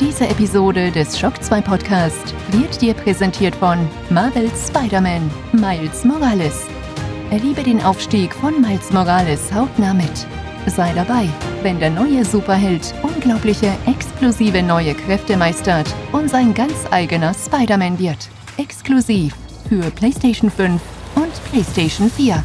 Diese Episode des Shock 2 Podcast wird dir präsentiert von Marvel's Spider-Man Miles Morales. Erlebe den Aufstieg von Miles Morales hautnah mit. Sei dabei, wenn der neue Superheld unglaubliche, exklusive neue Kräfte meistert und sein ganz eigener Spider-Man wird. Exklusiv für PlayStation 5 und PlayStation 4.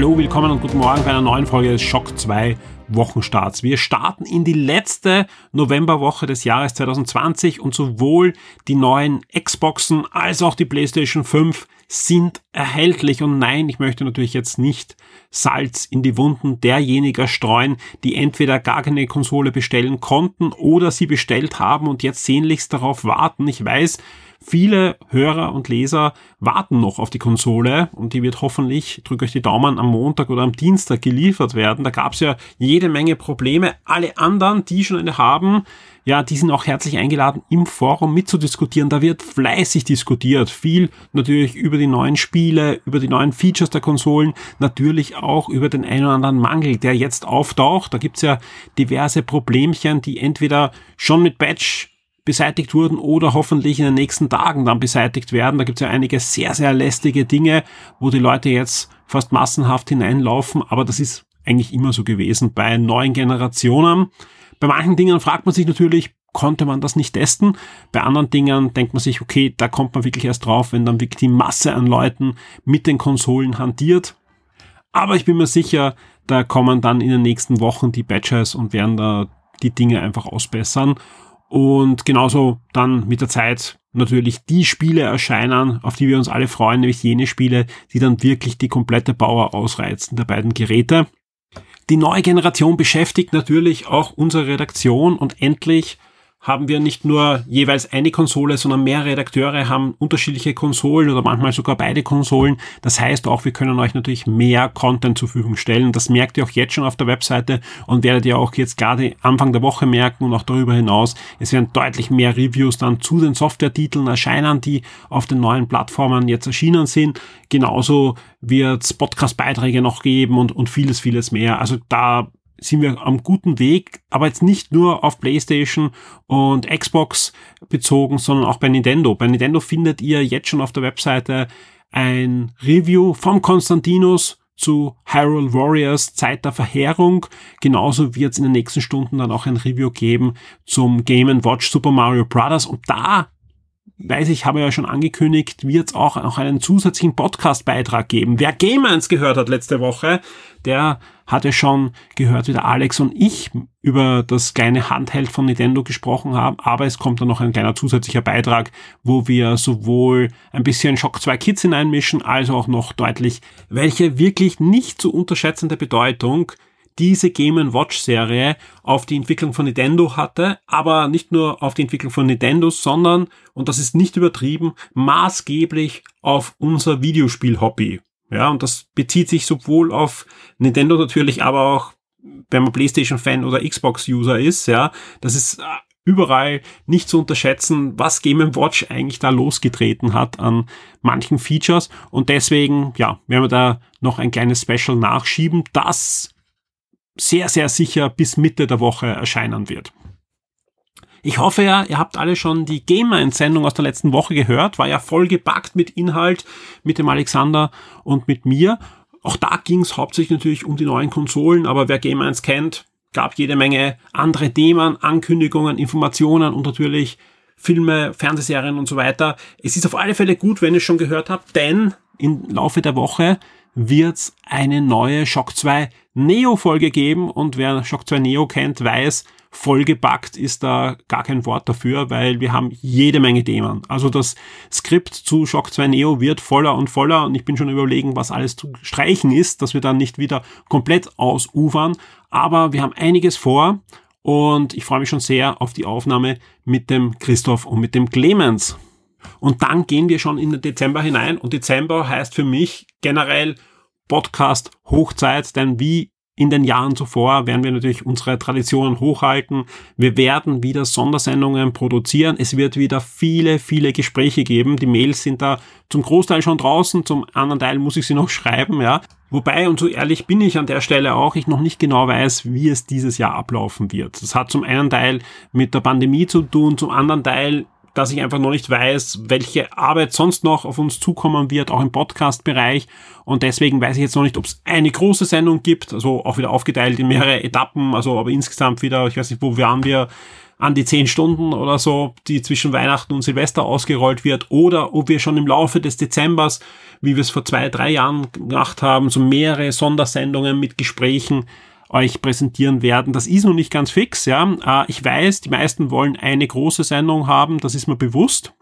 Hallo, willkommen und guten Morgen bei einer neuen Folge des Shock 2 Wochenstarts. Wir starten in die letzte Novemberwoche des Jahres 2020 und sowohl die neuen Xboxen als auch die PlayStation 5 sind erhältlich. Und nein, ich möchte natürlich jetzt nicht Salz in die Wunden derjenigen streuen, die entweder gar keine Konsole bestellen konnten oder sie bestellt haben und jetzt sehnlichst darauf warten. Ich weiß, Viele Hörer und Leser warten noch auf die Konsole und die wird hoffentlich, drücke euch die Daumen, am Montag oder am Dienstag geliefert werden. Da gab es ja jede Menge Probleme. Alle anderen, die schon eine haben, ja, die sind auch herzlich eingeladen, im Forum mitzudiskutieren. Da wird fleißig diskutiert. Viel natürlich über die neuen Spiele, über die neuen Features der Konsolen, natürlich auch über den einen oder anderen Mangel, der jetzt auftaucht. Da gibt's ja diverse Problemchen, die entweder schon mit Batch beseitigt wurden oder hoffentlich in den nächsten Tagen dann beseitigt werden. Da gibt es ja einige sehr, sehr lästige Dinge, wo die Leute jetzt fast massenhaft hineinlaufen, aber das ist eigentlich immer so gewesen bei neuen Generationen. Bei manchen Dingen fragt man sich natürlich, konnte man das nicht testen. Bei anderen Dingen denkt man sich, okay, da kommt man wirklich erst drauf, wenn dann wirklich die Masse an Leuten mit den Konsolen hantiert. Aber ich bin mir sicher, da kommen dann in den nächsten Wochen die Batches und werden da die Dinge einfach ausbessern. Und genauso dann mit der Zeit natürlich die Spiele erscheinen, auf die wir uns alle freuen, nämlich jene Spiele, die dann wirklich die komplette Power ausreizen der beiden Geräte. Die neue Generation beschäftigt natürlich auch unsere Redaktion und endlich haben wir nicht nur jeweils eine Konsole, sondern mehr Redakteure haben unterschiedliche Konsolen oder manchmal sogar beide Konsolen. Das heißt auch, wir können euch natürlich mehr Content zur Verfügung stellen. Das merkt ihr auch jetzt schon auf der Webseite und werdet ihr auch jetzt gerade Anfang der Woche merken und auch darüber hinaus. Es werden deutlich mehr Reviews dann zu den Software-Titeln erscheinen, die auf den neuen Plattformen jetzt erschienen sind. Genauso wird es Podcast-Beiträge noch geben und, und vieles, vieles mehr. Also da sind wir am guten Weg, aber jetzt nicht nur auf PlayStation und Xbox bezogen, sondern auch bei Nintendo. Bei Nintendo findet ihr jetzt schon auf der Webseite ein Review vom Konstantinus zu Hyrule Warriors Zeit der Verheerung. Genauso wird es in den nächsten Stunden dann auch ein Review geben zum Game Watch Super Mario Bros. Und da weiß ich, habe ja schon angekündigt, wird es auch noch einen zusätzlichen Podcast-Beitrag geben. Wer Game 1 gehört hat letzte Woche, der hatte schon gehört, wie der Alex und ich über das kleine Handheld von Nintendo gesprochen haben, aber es kommt dann noch ein kleiner zusätzlicher Beitrag, wo wir sowohl ein bisschen Shock 2 Kids hineinmischen, als auch noch deutlich, welche wirklich nicht zu unterschätzende Bedeutung diese Game Watch Serie auf die Entwicklung von Nintendo hatte, aber nicht nur auf die Entwicklung von Nintendo, sondern, und das ist nicht übertrieben, maßgeblich auf unser Videospiel-Hobby. Ja, und das bezieht sich sowohl auf Nintendo natürlich, aber auch, wenn man PlayStation-Fan oder Xbox-User ist, ja, das ist äh, überall nicht zu unterschätzen, was Game Watch eigentlich da losgetreten hat an manchen Features. Und deswegen, ja, werden wir da noch ein kleines Special nachschieben, das sehr, sehr sicher bis Mitte der Woche erscheinen wird. Ich hoffe ja, ihr habt alle schon die Gamer-Entsendung aus der letzten Woche gehört. War ja voll gepackt mit Inhalt, mit dem Alexander und mit mir. Auch da ging es hauptsächlich natürlich um die neuen Konsolen, aber wer Game 1 kennt, gab jede Menge andere Themen, Ankündigungen, Informationen und natürlich Filme, Fernsehserien und so weiter. Es ist auf alle Fälle gut, wenn ihr es schon gehört habt, denn im Laufe der Woche wird's eine neue Shock 2 Neo Folge geben und wer Shock 2 Neo kennt, weiß, vollgepackt ist da gar kein Wort dafür, weil wir haben jede Menge Themen. Also das Skript zu Shock 2 Neo wird voller und voller und ich bin schon überlegen, was alles zu streichen ist, dass wir dann nicht wieder komplett ausufern. Aber wir haben einiges vor und ich freue mich schon sehr auf die Aufnahme mit dem Christoph und mit dem Clemens. Und dann gehen wir schon in den Dezember hinein und Dezember heißt für mich generell Podcast Hochzeit, denn wie in den Jahren zuvor werden wir natürlich unsere Traditionen hochhalten. Wir werden wieder Sondersendungen produzieren. Es wird wieder viele, viele Gespräche geben. Die Mails sind da zum Großteil schon draußen, zum anderen Teil muss ich sie noch schreiben, ja. Wobei, und so ehrlich bin ich an der Stelle auch, ich noch nicht genau weiß, wie es dieses Jahr ablaufen wird. Das hat zum einen Teil mit der Pandemie zu tun, zum anderen Teil dass ich einfach noch nicht weiß, welche Arbeit sonst noch auf uns zukommen wird, auch im Podcast-Bereich. Und deswegen weiß ich jetzt noch nicht, ob es eine große Sendung gibt, also auch wieder aufgeteilt in mehrere Etappen, also aber insgesamt wieder, ich weiß nicht, wo waren wir, an die zehn Stunden oder so, die zwischen Weihnachten und Silvester ausgerollt wird, oder ob wir schon im Laufe des Dezembers, wie wir es vor zwei, drei Jahren gemacht haben, so mehrere Sondersendungen mit Gesprächen euch präsentieren werden. Das ist noch nicht ganz fix, ja. Äh, ich weiß, die meisten wollen eine große Sendung haben, das ist mir bewusst.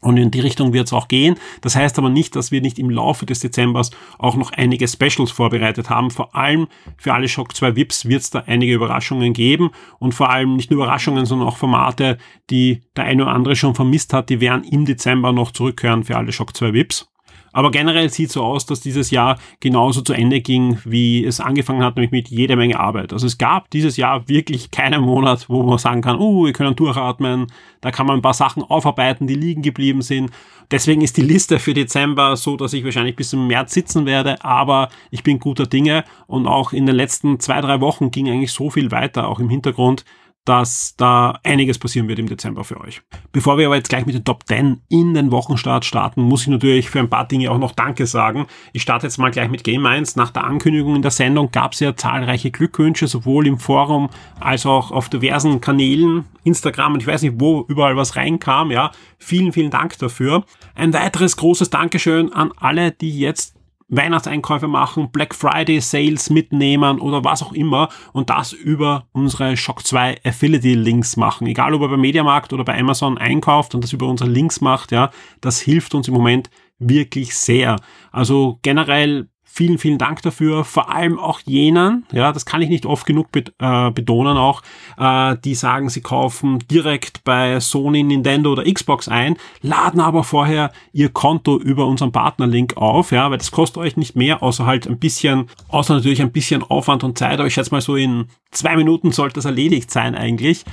Und in die Richtung wird es auch gehen. Das heißt aber nicht, dass wir nicht im Laufe des Dezembers auch noch einige Specials vorbereitet haben. Vor allem für alle Shock 2 VIPs wird es da einige Überraschungen geben. Und vor allem nicht nur Überraschungen, sondern auch Formate, die der eine oder andere schon vermisst hat, die werden im Dezember noch zurückkehren für alle Shock 2 VIPs. Aber generell sieht so aus, dass dieses Jahr genauso zu Ende ging, wie es angefangen hat, nämlich mit jeder Menge Arbeit. Also es gab dieses Jahr wirklich keinen Monat, wo man sagen kann, oh, wir können durchatmen, da kann man ein paar Sachen aufarbeiten, die liegen geblieben sind. Deswegen ist die Liste für Dezember so, dass ich wahrscheinlich bis zum März sitzen werde, aber ich bin guter Dinge und auch in den letzten zwei, drei Wochen ging eigentlich so viel weiter, auch im Hintergrund, dass da einiges passieren wird im Dezember für euch. Bevor wir aber jetzt gleich mit den Top 10 in den Wochenstart starten, muss ich natürlich für ein paar Dinge auch noch Danke sagen. Ich starte jetzt mal gleich mit Game 1. Nach der Ankündigung in der Sendung gab es ja zahlreiche Glückwünsche, sowohl im Forum als auch auf diversen Kanälen, Instagram und ich weiß nicht, wo überall was reinkam. Ja, vielen, vielen Dank dafür. Ein weiteres großes Dankeschön an alle, die jetzt Weihnachtseinkäufe machen, Black Friday Sales mitnehmen oder was auch immer und das über unsere Shock 2 Affiliate Links machen. Egal ob er bei Mediamarkt oder bei Amazon einkauft und das über unsere Links macht, ja, das hilft uns im Moment wirklich sehr. Also generell Vielen, vielen Dank dafür. Vor allem auch jenen, ja, das kann ich nicht oft genug äh, betonen auch, äh, die sagen, sie kaufen direkt bei Sony, Nintendo oder Xbox ein, laden aber vorher ihr Konto über unseren Partnerlink auf, ja, weil das kostet euch nicht mehr, außer halt ein bisschen, außer natürlich ein bisschen Aufwand und Zeit, aber ich schätze mal so in zwei Minuten sollte das erledigt sein eigentlich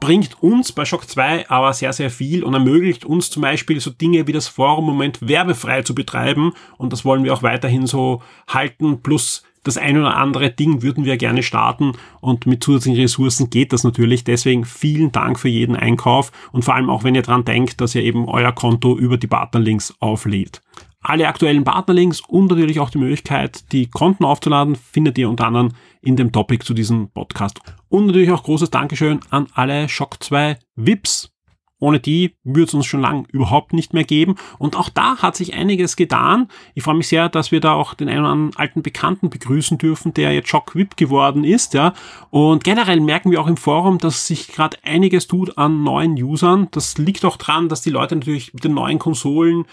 bringt uns bei Shock 2 aber sehr, sehr viel und ermöglicht uns zum Beispiel so Dinge wie das Forum-Moment werbefrei zu betreiben und das wollen wir auch weiterhin so halten, plus das ein oder andere Ding würden wir gerne starten und mit zusätzlichen Ressourcen geht das natürlich. Deswegen vielen Dank für jeden Einkauf und vor allem auch, wenn ihr dran denkt, dass ihr eben euer Konto über die Partnerlinks auflädt. Alle aktuellen Partnerlinks und natürlich auch die Möglichkeit, die Konten aufzuladen, findet ihr unter anderem in dem Topic zu diesem Podcast. Und natürlich auch großes Dankeschön an alle Shock 2 VIPs. Ohne die würde es uns schon lang überhaupt nicht mehr geben. Und auch da hat sich einiges getan. Ich freue mich sehr, dass wir da auch den einen oder anderen alten Bekannten begrüßen dürfen, der jetzt Shock VIP geworden ist. Ja. Und generell merken wir auch im Forum, dass sich gerade einiges tut an neuen Usern. Das liegt auch dran, dass die Leute natürlich mit den neuen Konsolen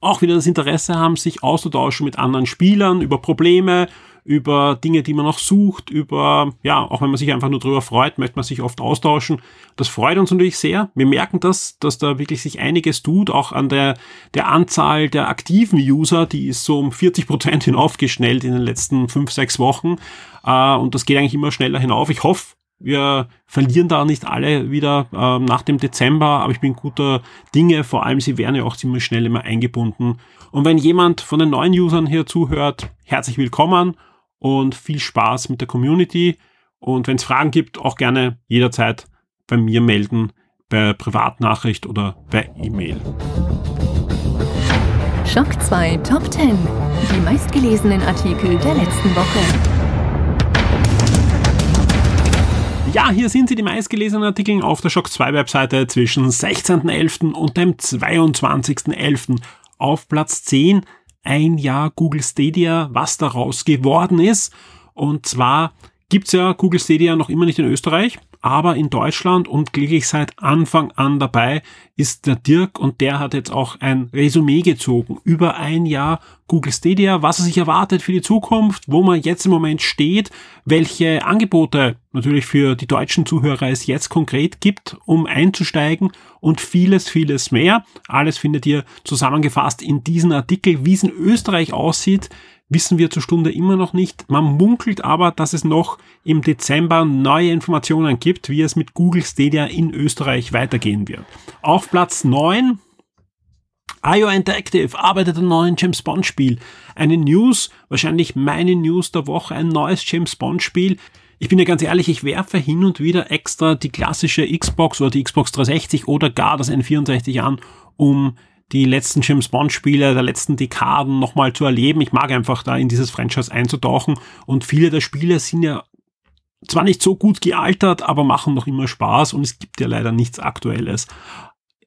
auch wieder das Interesse haben, sich auszutauschen mit anderen Spielern über Probleme, über Dinge, die man noch sucht, über, ja, auch wenn man sich einfach nur drüber freut, möchte man sich oft austauschen. Das freut uns natürlich sehr. Wir merken das, dass da wirklich sich einiges tut, auch an der, der Anzahl der aktiven User, die ist so um 40 Prozent hinaufgeschnellt in den letzten fünf, sechs Wochen. Äh, und das geht eigentlich immer schneller hinauf. Ich hoffe, wir verlieren da nicht alle wieder äh, nach dem Dezember, aber ich bin guter Dinge. Vor allem, sie werden ja auch ziemlich schnell immer eingebunden. Und wenn jemand von den neuen Usern hier zuhört, herzlich willkommen und viel Spaß mit der Community. Und wenn es Fragen gibt, auch gerne jederzeit bei mir melden, per Privatnachricht oder per E-Mail. Schock 2 Top 10. Die meistgelesenen Artikel der letzten Woche. Ja, hier sind sie, die meistgelesenen Artikel auf der Shock 2 Webseite zwischen 16.11. und dem 22.11. Auf Platz 10 ein Jahr Google Stadia, was daraus geworden ist. Und zwar gibt's ja Google Stadia noch immer nicht in Österreich, aber in Deutschland und glücklich seit Anfang an dabei ist der Dirk und der hat jetzt auch ein Resümee gezogen über ein Jahr Google Stadia, was er sich erwartet für die Zukunft, wo man jetzt im Moment steht, welche Angebote natürlich für die deutschen Zuhörer es jetzt konkret gibt, um einzusteigen und vieles, vieles mehr. Alles findet ihr zusammengefasst in diesem Artikel, wie es in Österreich aussieht, wissen wir zur Stunde immer noch nicht. Man munkelt aber, dass es noch im Dezember neue Informationen gibt, wie es mit Google Stadia in Österreich weitergehen wird. Auf Platz 9 IO Interactive arbeitet an neuen James Bond Spiel. Eine News, wahrscheinlich meine News der Woche, ein neues James Bond Spiel. Ich bin ja ganz ehrlich, ich werfe hin und wieder extra die klassische Xbox oder die Xbox 360 oder gar das N64 an, um die letzten James Bond Spiele der letzten Dekaden nochmal zu erleben. Ich mag einfach da in dieses Franchise einzutauchen und viele der Spiele sind ja zwar nicht so gut gealtert, aber machen noch immer Spaß und es gibt ja leider nichts Aktuelles.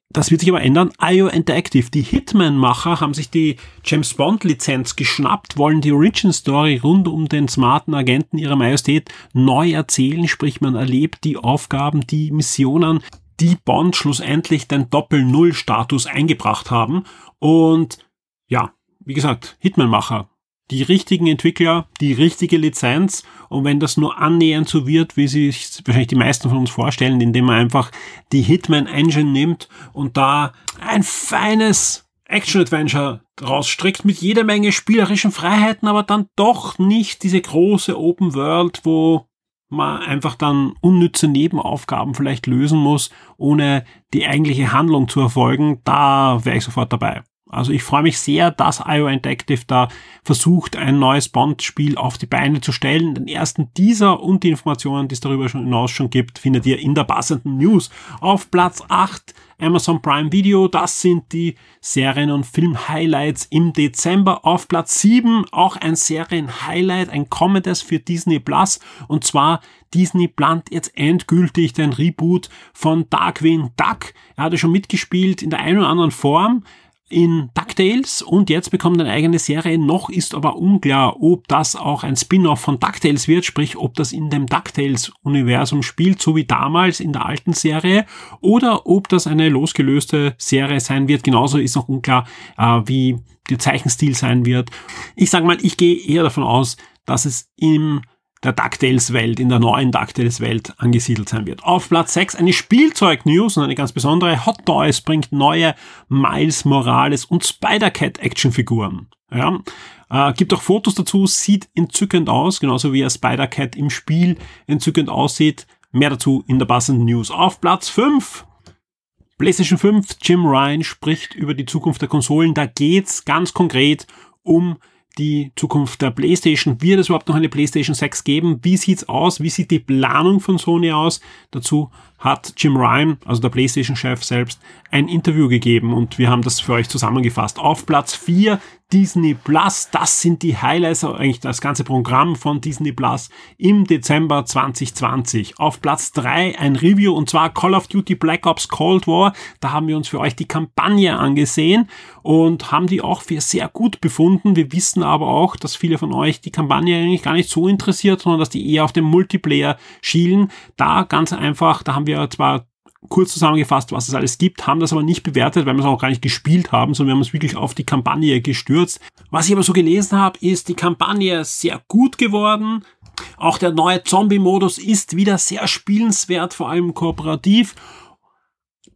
Das wird sich aber ändern. IO Interactive, die Hitman-Macher, haben sich die James Bond-Lizenz geschnappt, wollen die Origin-Story rund um den smarten Agenten ihrer Majestät neu erzählen, sprich man erlebt die Aufgaben, die Missionen, die Bond schlussendlich den Doppel-Null-Status eingebracht haben. Und ja, wie gesagt, Hitman-Macher. Die richtigen Entwickler, die richtige Lizenz. Und wenn das nur annähernd so wird, wie sich wahrscheinlich die meisten von uns vorstellen, indem man einfach die Hitman Engine nimmt und da ein feines Action-Adventure draus strickt mit jeder Menge spielerischen Freiheiten, aber dann doch nicht diese große Open World, wo man einfach dann unnütze Nebenaufgaben vielleicht lösen muss, ohne die eigentliche Handlung zu erfolgen, da wäre ich sofort dabei. Also ich freue mich sehr, dass IO Interactive da versucht, ein neues Bond-Spiel auf die Beine zu stellen. Den ersten dieser und die Informationen, die es darüber schon hinaus schon gibt, findet ihr in der passenden News. Auf Platz 8 Amazon Prime Video, das sind die Serien- und Film-Highlights im Dezember. Auf Platz 7 auch ein Serien-Highlight, ein kommendes für Disney Plus und zwar Disney plant jetzt endgültig den Reboot von Darkwing Duck. Er hatte schon mitgespielt in der einen oder anderen Form in DuckTales und jetzt bekommt eine eigene Serie. Noch ist aber unklar, ob das auch ein Spin-off von DuckTales wird, sprich ob das in dem DuckTales-Universum spielt, so wie damals in der alten Serie, oder ob das eine losgelöste Serie sein wird. Genauso ist noch unklar, äh, wie der Zeichenstil sein wird. Ich sage mal, ich gehe eher davon aus, dass es im der DuckTales-Welt, in der neuen DuckTales-Welt angesiedelt sein wird. Auf Platz 6 eine Spielzeug-News und eine ganz besondere. Hot Toys bringt neue Miles Morales und Spider-Cat-Actionfiguren. Ja, äh, gibt auch Fotos dazu, sieht entzückend aus, genauso wie er Spider-Cat im Spiel entzückend aussieht. Mehr dazu in der passenden News. Auf Platz 5 PlayStation 5, Jim Ryan spricht über die Zukunft der Konsolen. Da geht's ganz konkret um die Zukunft der PlayStation. Wird es überhaupt noch eine PlayStation 6 geben? Wie sieht's aus? Wie sieht die Planung von Sony aus? Dazu hat Jim Ryan, also der PlayStation-Chef selbst, ein Interview gegeben und wir haben das für euch zusammengefasst. Auf Platz 4 Disney Plus, das sind die Highlights, eigentlich das ganze Programm von Disney Plus im Dezember 2020. Auf Platz 3 ein Review und zwar Call of Duty Black Ops Cold War. Da haben wir uns für euch die Kampagne angesehen und haben die auch für sehr gut befunden. Wir wissen aber auch, dass viele von euch die Kampagne eigentlich gar nicht so interessiert, sondern dass die eher auf den Multiplayer schielen. Da ganz einfach, da haben wir zwar kurz zusammengefasst, was es alles gibt, haben das aber nicht bewertet, weil wir es auch gar nicht gespielt haben, sondern wir haben uns wirklich auf die Kampagne gestürzt. Was ich aber so gelesen habe, ist die Kampagne sehr gut geworden. Auch der neue Zombie-Modus ist wieder sehr spielenswert, vor allem kooperativ.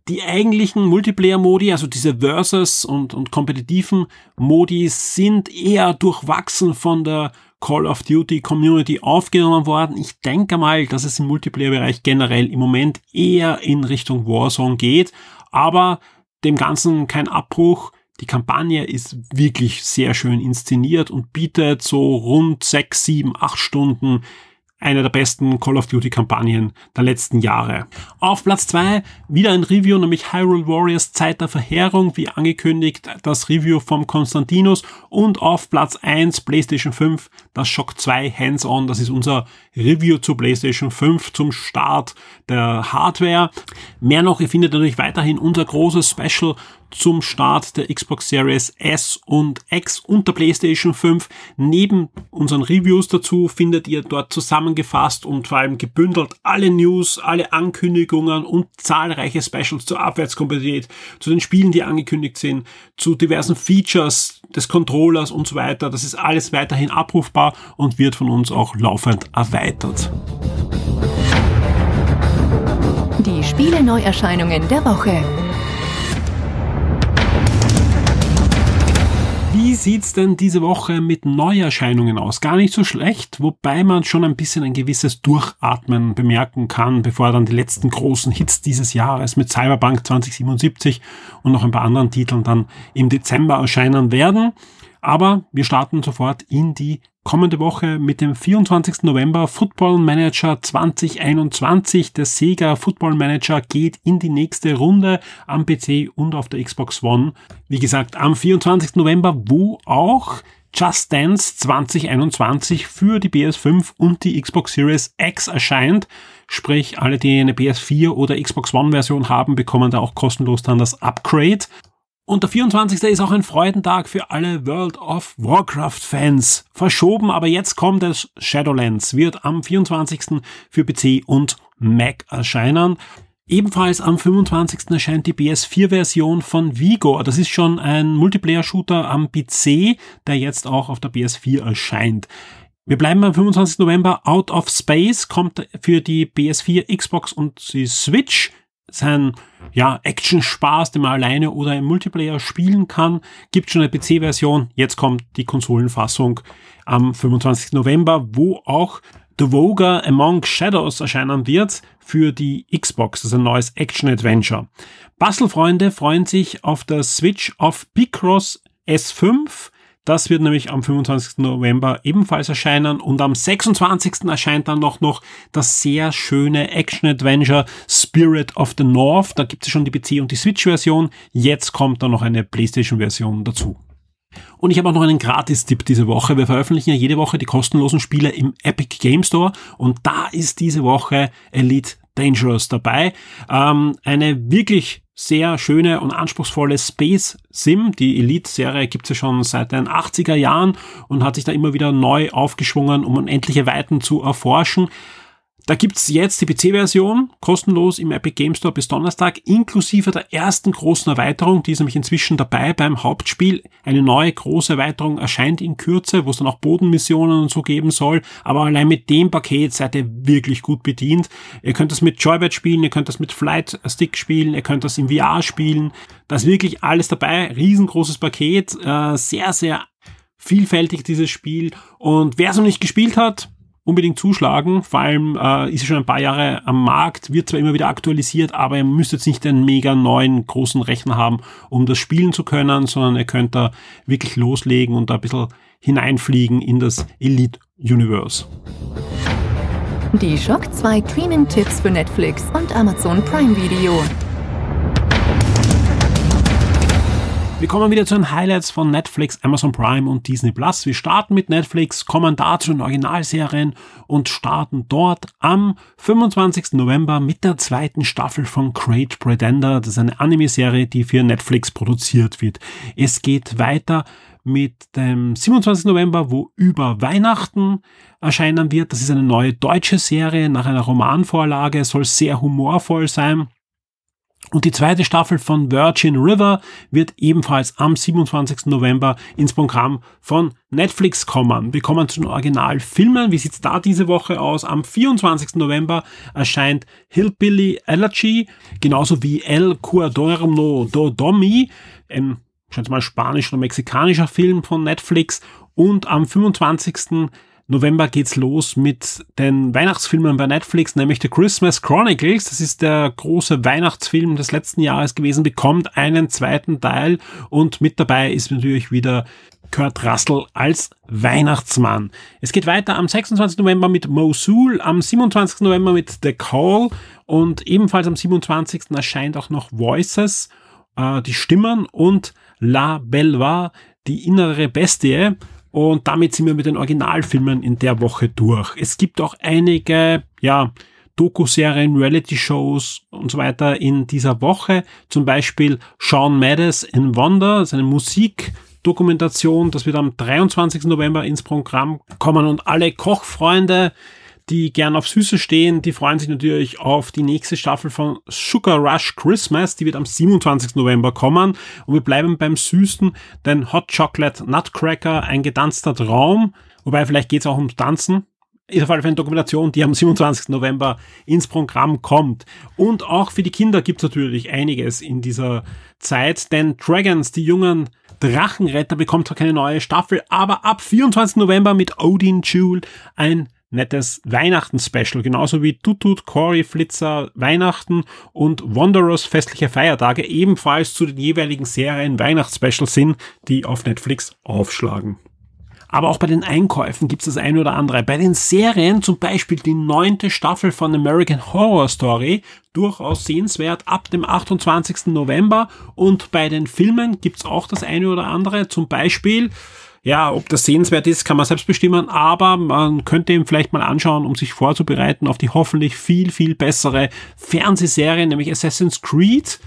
Die eigentlichen Multiplayer-Modi, also diese Versus und, und kompetitiven Modi, sind eher durchwachsen von der Call of Duty Community aufgenommen worden. Ich denke mal, dass es im Multiplayer-Bereich generell im Moment eher in Richtung Warzone geht, aber dem Ganzen kein Abbruch. Die Kampagne ist wirklich sehr schön inszeniert und bietet so rund sechs, sieben, acht Stunden eine der besten Call of Duty Kampagnen der letzten Jahre. Auf Platz zwei wieder ein Review, nämlich Hyrule Warriors Zeit der Verheerung, wie angekündigt, das Review vom Konstantinos und auf Platz eins PlayStation 5, das Shock 2 Hands-On, das ist unser Review zu PlayStation 5 zum Start der Hardware. Mehr noch, ihr findet natürlich weiterhin unser großes Special zum Start der Xbox Series S und X und der PlayStation 5. Neben unseren Reviews dazu findet ihr dort zusammen zusammengefasst und vor allem gebündelt alle News, alle Ankündigungen und zahlreiche Specials zur Abwärtskompatibilität, zu den Spielen, die angekündigt sind, zu diversen Features des Controllers und so weiter. Das ist alles weiterhin abrufbar und wird von uns auch laufend erweitert. Die Spiele-Neuerscheinungen der Woche. Wie sieht's denn diese Woche mit Neuerscheinungen aus? Gar nicht so schlecht, wobei man schon ein bisschen ein gewisses Durchatmen bemerken kann, bevor dann die letzten großen Hits dieses Jahres mit Cyberpunk 2077 und noch ein paar anderen Titeln dann im Dezember erscheinen werden. Aber wir starten sofort in die kommende Woche mit dem 24. November Football Manager 2021. Der Sega Football Manager geht in die nächste Runde am PC und auf der Xbox One. Wie gesagt, am 24. November, wo auch Just Dance 2021 für die PS5 und die Xbox Series X erscheint. Sprich, alle, die eine PS4 oder Xbox One Version haben, bekommen da auch kostenlos dann das Upgrade. Und der 24. ist auch ein Freudentag für alle World of Warcraft-Fans. Verschoben, aber jetzt kommt es. Shadowlands wird am 24. für PC und Mac erscheinen. Ebenfalls am 25. erscheint die PS4-Version von Vigor. Das ist schon ein Multiplayer-Shooter am PC, der jetzt auch auf der PS4 erscheint. Wir bleiben am 25. November. Out of Space kommt für die PS4, Xbox und die Switch sein ja, Action-Spaß, den man alleine oder im Multiplayer spielen kann. Gibt schon eine PC-Version. Jetzt kommt die Konsolenfassung am 25. November, wo auch The Vogue Among Shadows erscheinen wird für die Xbox. Das ist ein neues Action-Adventure. Bastelfreunde freuen sich auf der Switch auf Picross S5 das wird nämlich am 25. November ebenfalls erscheinen und am 26. erscheint dann noch, noch das sehr schöne Action-Adventure Spirit of the North. Da gibt es schon die PC- und die Switch-Version. Jetzt kommt dann noch eine PlayStation-Version dazu. Und ich habe auch noch einen Gratis-Tipp diese Woche. Wir veröffentlichen ja jede Woche die kostenlosen Spiele im Epic Game Store und da ist diese Woche Elite Dangerous dabei. Ähm, eine wirklich sehr schöne und anspruchsvolle Space Sim. Die Elite-Serie gibt es ja schon seit den 80er Jahren und hat sich da immer wieder neu aufgeschwungen, um unendliche Weiten zu erforschen. Da gibt's jetzt die PC-Version kostenlos im Epic Game Store bis Donnerstag, inklusive der ersten großen Erweiterung. Die ist nämlich inzwischen dabei beim Hauptspiel. Eine neue große Erweiterung erscheint in Kürze, wo es dann auch Bodenmissionen und so geben soll. Aber allein mit dem Paket seid ihr wirklich gut bedient. Ihr könnt das mit Joybird spielen, ihr könnt das mit Flight Stick spielen, ihr könnt das im VR spielen. Da ist wirklich alles dabei. Riesengroßes Paket. Äh, sehr, sehr vielfältig dieses Spiel. Und wer es noch nicht gespielt hat, unbedingt zuschlagen. Vor allem äh, ist schon ein paar Jahre am Markt, wird zwar immer wieder aktualisiert, aber ihr müsst jetzt nicht einen mega neuen großen Rechner haben, um das spielen zu können, sondern ihr könnt da wirklich loslegen und da ein bisschen hineinfliegen in das Elite Universe. Die Shock 2 Streaming-Tipps für Netflix und Amazon Prime Video. Wir kommen wieder zu den Highlights von Netflix, Amazon Prime und Disney Plus. Wir starten mit Netflix, kommen da zu den Originalserien und starten dort am 25. November mit der zweiten Staffel von Great Pretender. Das ist eine Anime-Serie, die für Netflix produziert wird. Es geht weiter mit dem 27. November, wo über Weihnachten erscheinen wird. Das ist eine neue deutsche Serie nach einer Romanvorlage, soll sehr humorvoll sein. Und die zweite Staffel von Virgin River wird ebenfalls am 27. November ins Programm von Netflix kommen. Wir kommen zu den Originalfilmen. Wie sieht's da diese Woche aus? Am 24. November erscheint Hillbilly Allergy, genauso wie El Cuadorno do Domi, ein scheint mal spanisch oder mexikanischer Film von Netflix. Und am 25. November geht's los mit den Weihnachtsfilmen bei Netflix, nämlich The Christmas Chronicles. Das ist der große Weihnachtsfilm des letzten Jahres gewesen, bekommt einen zweiten Teil und mit dabei ist natürlich wieder Kurt Russell als Weihnachtsmann. Es geht weiter am 26. November mit Mosul, am 27. November mit The Call und ebenfalls am 27. erscheint auch noch Voices, äh, die Stimmen und La Belva, die innere Bestie. Und damit sind wir mit den Originalfilmen in der Woche durch. Es gibt auch einige, ja, Doku-Serien, Reality-Shows und so weiter in dieser Woche. Zum Beispiel Sean Maddes in Wonder, das ist eine Musikdokumentation, das wird am 23. November ins Programm kommen und alle Kochfreunde, die gern auf Süße stehen, die freuen sich natürlich auf die nächste Staffel von Sugar Rush Christmas. Die wird am 27. November kommen. Und wir bleiben beim Süßen, denn Hot Chocolate Nutcracker, ein getanzter Traum. Wobei vielleicht geht es auch ums Tanzen ist auf jeden Fall eine Dokumentation, die am 27. November ins Programm kommt. Und auch für die Kinder gibt es natürlich einiges in dieser Zeit, denn Dragons, die jungen Drachenretter, bekommt zwar keine neue Staffel, aber ab 24. November mit Odin Jewel ein nettes Weihnachten-Special, genauso wie Tutut, Cory, Flitzer, Weihnachten und Wanderers festliche Feiertage ebenfalls zu den jeweiligen Serien Weihnachtsspecials sind, die auf Netflix aufschlagen. Aber auch bei den Einkäufen gibt es das eine oder andere. Bei den Serien, zum Beispiel die neunte Staffel von American Horror Story, durchaus sehenswert ab dem 28. November. Und bei den Filmen gibt es auch das eine oder andere. Zum Beispiel ja, ob das sehenswert ist, kann man selbst bestimmen, aber man könnte ihn vielleicht mal anschauen, um sich vorzubereiten auf die hoffentlich viel, viel bessere Fernsehserie, nämlich Assassin's Creed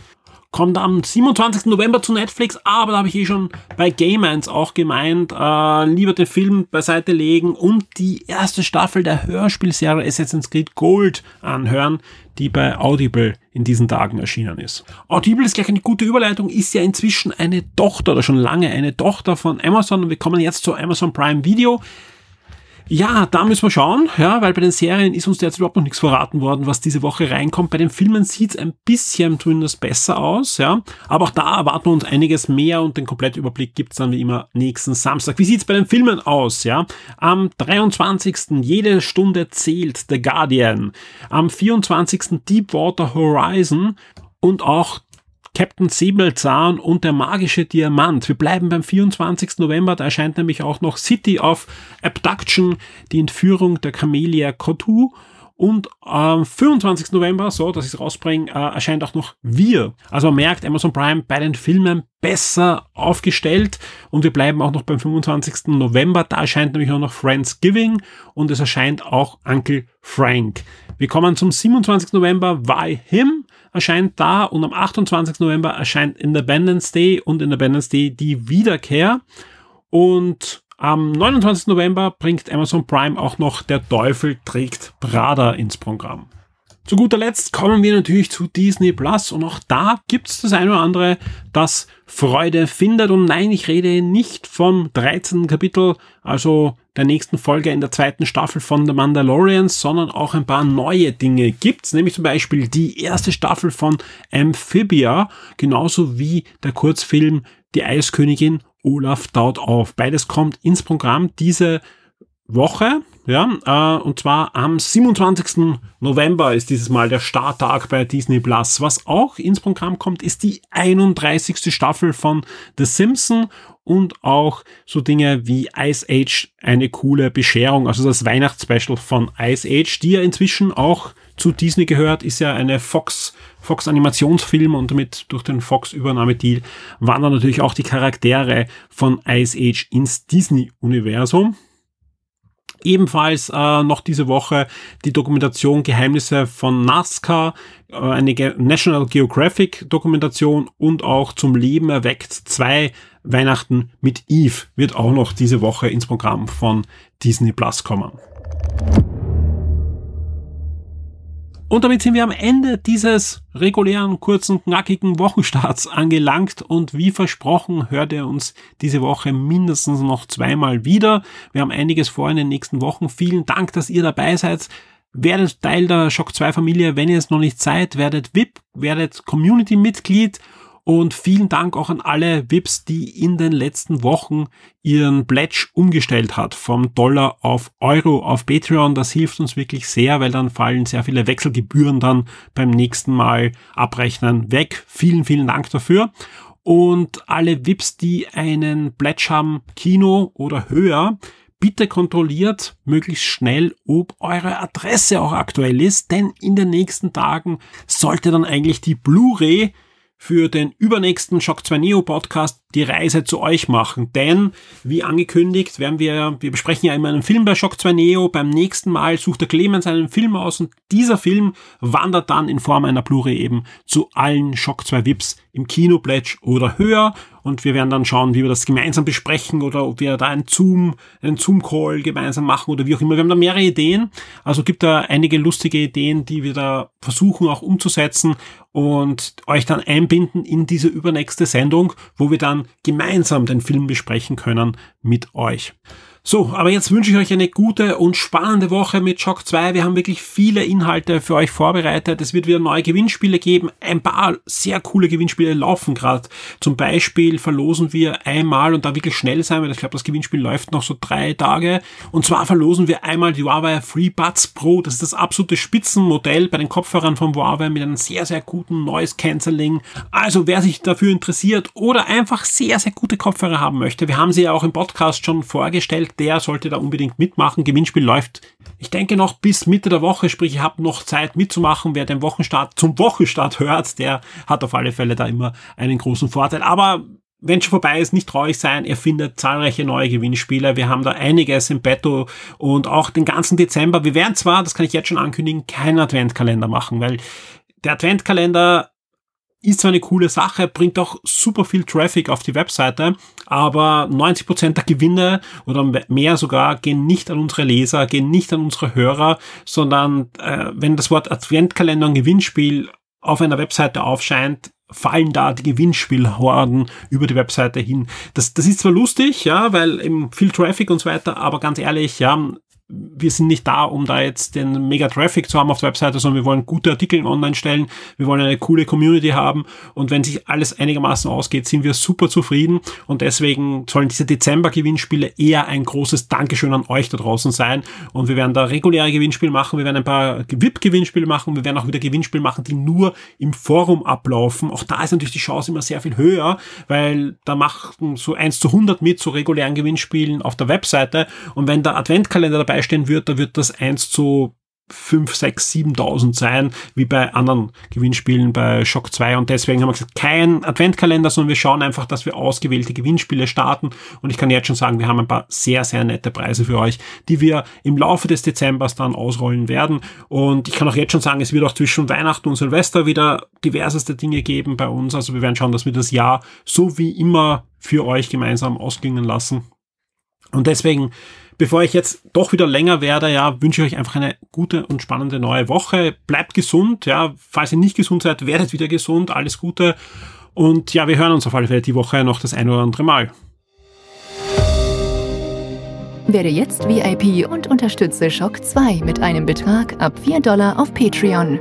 kommt am 27. November zu Netflix, aber da habe ich eh schon bei Gamans auch gemeint, äh, lieber den Film beiseite legen und die erste Staffel der Hörspielserie Assassin's Creed Gold anhören, die bei Audible in diesen Tagen erschienen ist. Audible ist gleich eine gute Überleitung, ist ja inzwischen eine Tochter oder schon lange eine Tochter von Amazon und wir kommen jetzt zu Amazon Prime Video. Ja, da müssen wir schauen, ja, weil bei den Serien ist uns derzeit überhaupt noch nichts verraten worden, was diese Woche reinkommt. Bei den Filmen sieht's ein bisschen zumindest besser aus, ja. Aber auch da erwarten wir uns einiges mehr und den Komplettüberblick gibt's dann wie immer nächsten Samstag. Wie sieht's bei den Filmen aus, ja? Am 23. jede Stunde zählt The Guardian. Am 24. Deepwater Horizon und auch Captain Säbelzahn und der magische Diamant. Wir bleiben beim 24. November, da erscheint nämlich auch noch City of Abduction, die Entführung der Camellia Kotu. Und am 25. November, so dass ich es rausbringe, äh, erscheint auch noch Wir. Also man merkt, Amazon Prime bei den Filmen besser aufgestellt. Und wir bleiben auch noch beim 25. November. Da erscheint nämlich auch noch Friendsgiving und es erscheint auch Uncle Frank. Wir kommen zum 27. November, Why Him? Erscheint da und am 28. November erscheint Independence Day und Independence Day die Wiederkehr. Und am 29. November bringt Amazon Prime auch noch Der Teufel trägt Prada ins Programm. Zu guter Letzt kommen wir natürlich zu Disney Plus und auch da gibt's das eine oder andere, das Freude findet. Und nein, ich rede nicht vom 13. Kapitel, also der nächsten Folge in der zweiten Staffel von The Mandalorian, sondern auch ein paar neue Dinge gibt's, nämlich zum Beispiel die erste Staffel von Amphibia, genauso wie der Kurzfilm Die Eiskönigin Olaf taut auf. Beides kommt ins Programm diese Woche, ja, äh, und zwar am 27. November ist dieses Mal der Starttag bei Disney Plus. Was auch ins Programm kommt, ist die 31. Staffel von The Simpsons und auch so Dinge wie Ice Age, eine coole Bescherung, also das Weihnachtsspecial von Ice Age, die ja inzwischen auch zu Disney gehört, ist ja eine Fox, Fox Animationsfilm und damit durch den Fox Übernahmedeal wandern natürlich auch die Charaktere von Ice Age ins Disney Universum. Ebenfalls äh, noch diese Woche die Dokumentation Geheimnisse von NASCAR, äh, eine Ge National Geographic Dokumentation und auch zum Leben erweckt zwei Weihnachten mit Eve wird auch noch diese Woche ins Programm von Disney Plus kommen. Und damit sind wir am Ende dieses regulären, kurzen, knackigen Wochenstarts angelangt und wie versprochen hört ihr uns diese Woche mindestens noch zweimal wieder. Wir haben einiges vor in den nächsten Wochen. Vielen Dank, dass ihr dabei seid. Werdet Teil der Shock 2 Familie, wenn ihr es noch nicht seid, werdet VIP, werdet Community-Mitglied und vielen Dank auch an alle VIPs, die in den letzten Wochen ihren Pledge umgestellt hat vom Dollar auf Euro auf Patreon. Das hilft uns wirklich sehr, weil dann fallen sehr viele Wechselgebühren dann beim nächsten Mal abrechnen weg. Vielen, vielen Dank dafür. Und alle VIPs, die einen Pledge haben, Kino oder höher, bitte kontrolliert möglichst schnell, ob eure Adresse auch aktuell ist, denn in den nächsten Tagen sollte dann eigentlich die Blu-ray für den übernächsten Shock 2 Neo Podcast die Reise zu euch machen. Denn, wie angekündigt, werden wir, wir besprechen ja immer einen Film bei Shock 2 Neo. Beim nächsten Mal sucht der Clemens einen Film aus und dieser Film wandert dann in Form einer Blu-ray eben zu allen Shock 2 VIPs im Kino oder höher und wir werden dann schauen, wie wir das gemeinsam besprechen oder ob wir da einen Zoom, einen Zoom-Call gemeinsam machen oder wie auch immer. Wir haben da mehrere Ideen. Also gibt da einige lustige Ideen, die wir da versuchen auch umzusetzen und euch dann einbinden in diese übernächste Sendung, wo wir dann gemeinsam den Film besprechen können mit euch. So, aber jetzt wünsche ich euch eine gute und spannende Woche mit Shock 2. Wir haben wirklich viele Inhalte für euch vorbereitet. Es wird wieder neue Gewinnspiele geben. Ein paar sehr coole Gewinnspiele laufen gerade. Zum Beispiel verlosen wir einmal und da wirklich schnell sein, weil ich glaube, das Gewinnspiel läuft noch so drei Tage. Und zwar verlosen wir einmal die Huawei FreeBuds Pro. Das ist das absolute Spitzenmodell bei den Kopfhörern von Huawei mit einem sehr, sehr guten Noise Cancelling. Also wer sich dafür interessiert oder einfach sehr, sehr gute Kopfhörer haben möchte, wir haben sie ja auch im Podcast schon vorgestellt der sollte da unbedingt mitmachen. Gewinnspiel läuft, ich denke noch bis Mitte der Woche, sprich, ihr habt noch Zeit mitzumachen. Wer den Wochenstart zum Wochenstart hört, der hat auf alle Fälle da immer einen großen Vorteil. Aber wenn schon vorbei ist, nicht traurig sein. Ihr findet zahlreiche neue Gewinnspiele. Wir haben da einiges im Betto und auch den ganzen Dezember. Wir werden zwar, das kann ich jetzt schon ankündigen, keinen Adventkalender machen, weil der Adventkalender ist zwar eine coole Sache, bringt auch super viel Traffic auf die Webseite, aber 90 Prozent der Gewinne oder mehr sogar gehen nicht an unsere Leser, gehen nicht an unsere Hörer, sondern äh, wenn das Wort Adventkalender und Gewinnspiel auf einer Webseite aufscheint, fallen da die Gewinnspielhorden über die Webseite hin. Das, das ist zwar lustig, ja, weil eben viel Traffic und so weiter, aber ganz ehrlich, ja, wir sind nicht da, um da jetzt den mega Traffic zu haben auf der Webseite, sondern wir wollen gute Artikel online stellen, wir wollen eine coole Community haben. Und wenn sich alles einigermaßen ausgeht, sind wir super zufrieden. Und deswegen sollen diese Dezember-Gewinnspiele eher ein großes Dankeschön an euch da draußen sein. Und wir werden da reguläre Gewinnspiele machen, wir werden ein paar VIP-Gewinnspiele machen, wir werden auch wieder Gewinnspiele machen, die nur im Forum ablaufen. Auch da ist natürlich die Chance immer sehr viel höher, weil da machen so 1 zu 100 mit zu regulären Gewinnspielen auf der Webseite. Und wenn der Adventkalender dabei beistehen wird, da wird das 1 zu 5, 6, 7.000 sein, wie bei anderen Gewinnspielen bei Shock 2 und deswegen haben wir gesagt, kein Adventkalender, sondern wir schauen einfach, dass wir ausgewählte Gewinnspiele starten. Und ich kann jetzt schon sagen, wir haben ein paar sehr, sehr nette Preise für euch, die wir im Laufe des Dezembers dann ausrollen werden. Und ich kann auch jetzt schon sagen, es wird auch zwischen Weihnachten und Silvester wieder diverseste Dinge geben bei uns, also wir werden schauen, dass wir das Jahr so wie immer für euch gemeinsam ausklingen lassen und deswegen Bevor ich jetzt doch wieder länger werde, ja, wünsche ich euch einfach eine gute und spannende neue Woche. Bleibt gesund, ja. Falls ihr nicht gesund seid, werdet wieder gesund. Alles Gute. Und ja, wir hören uns auf alle Fälle die Woche noch das ein oder andere Mal. Werde jetzt VIP und unterstütze Shock 2 mit einem Betrag ab 4 Dollar auf Patreon.